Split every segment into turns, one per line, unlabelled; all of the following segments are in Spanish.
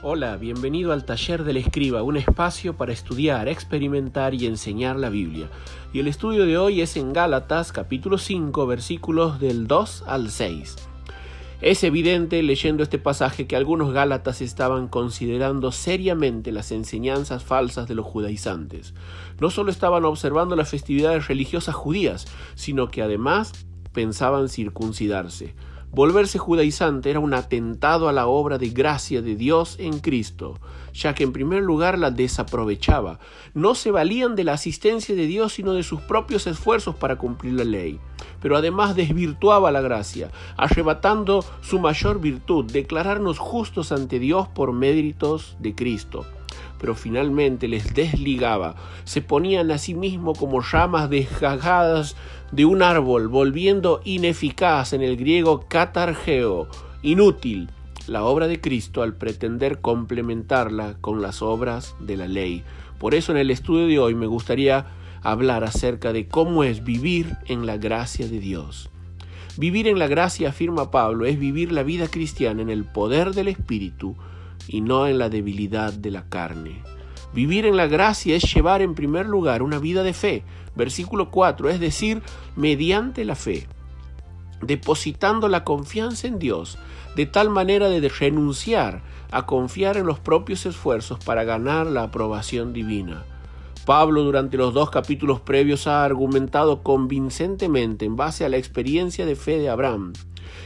Hola, bienvenido al Taller del Escriba, un espacio para estudiar, experimentar y enseñar la Biblia. Y el estudio de hoy es en Gálatas capítulo 5 versículos del 2 al 6. Es evidente leyendo este pasaje que algunos Gálatas estaban considerando seriamente las enseñanzas falsas de los judaizantes. No solo estaban observando las festividades religiosas judías, sino que además pensaban circuncidarse. Volverse judaizante era un atentado a la obra de gracia de Dios en Cristo, ya que en primer lugar la desaprovechaba. No se valían de la asistencia de Dios sino de sus propios esfuerzos para cumplir la ley. Pero además desvirtuaba la gracia, arrebatando su mayor virtud, declararnos justos ante Dios por méritos de Cristo pero finalmente les desligaba. Se ponían a sí mismos como ramas desgajadas de un árbol, volviendo ineficaz en el griego catargeo, inútil, la obra de Cristo al pretender complementarla con las obras de la ley. Por eso en el estudio de hoy me gustaría hablar acerca de cómo es vivir en la gracia de Dios. Vivir en la gracia, afirma Pablo, es vivir la vida cristiana en el poder del Espíritu, y no en la debilidad de la carne. Vivir en la gracia es llevar en primer lugar una vida de fe, versículo 4, es decir, mediante la fe, depositando la confianza en Dios, de tal manera de renunciar a confiar en los propios esfuerzos para ganar la aprobación divina. Pablo durante los dos capítulos previos ha argumentado convincentemente en base a la experiencia de fe de Abraham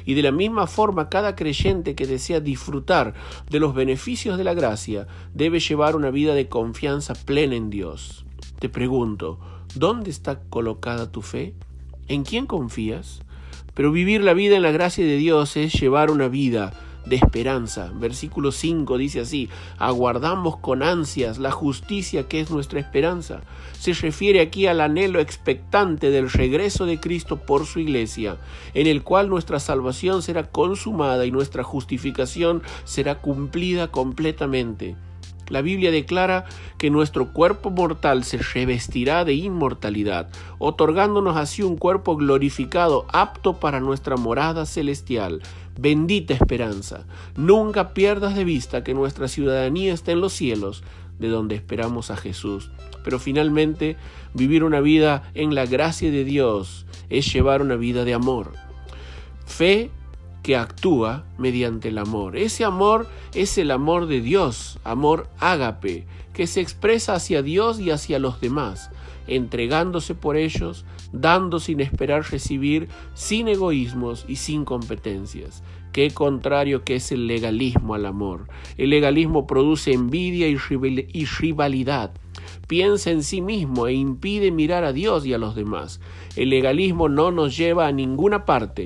y de la misma forma, cada creyente que desea disfrutar de los beneficios de la gracia debe llevar una vida de confianza plena en Dios. Te pregunto, ¿dónde está colocada tu fe? ¿En quién confías? Pero vivir la vida en la gracia de Dios es llevar una vida de esperanza. Versículo 5 dice así, aguardamos con ansias la justicia que es nuestra esperanza. Se refiere aquí al anhelo expectante del regreso de Cristo por su iglesia, en el cual nuestra salvación será consumada y nuestra justificación será cumplida completamente. La Biblia declara que nuestro cuerpo mortal se revestirá de inmortalidad, otorgándonos así un cuerpo glorificado apto para nuestra morada celestial. Bendita esperanza. Nunca pierdas de vista que nuestra ciudadanía está en los cielos, de donde esperamos a Jesús. Pero finalmente, vivir una vida en la gracia de Dios es llevar una vida de amor. Fe que actúa mediante el amor. Ese amor es el amor de Dios, amor ágape, que se expresa hacia Dios y hacia los demás, entregándose por ellos, dando sin esperar recibir, sin egoísmos y sin competencias. Qué contrario que es el legalismo al amor. El legalismo produce envidia y rivalidad. Piensa en sí mismo e impide mirar a Dios y a los demás. El legalismo no nos lleva a ninguna parte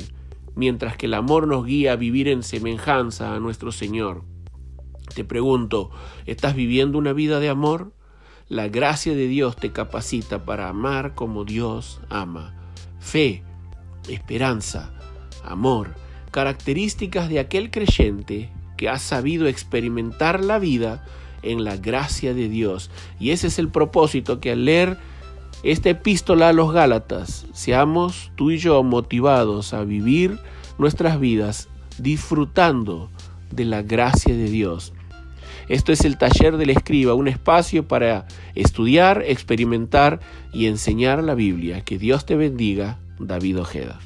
mientras que el amor nos guía a vivir en semejanza a nuestro Señor. Te pregunto, ¿estás viviendo una vida de amor? La gracia de Dios te capacita para amar como Dios ama. Fe, esperanza, amor, características de aquel creyente que ha sabido experimentar la vida en la gracia de Dios. Y ese es el propósito que al leer esta epístola a los Gálatas, seamos tú y yo motivados a vivir nuestras vidas disfrutando de la gracia de Dios. Esto es el taller del escriba, un espacio para estudiar, experimentar y enseñar la Biblia. Que Dios te bendiga, David Ojeda.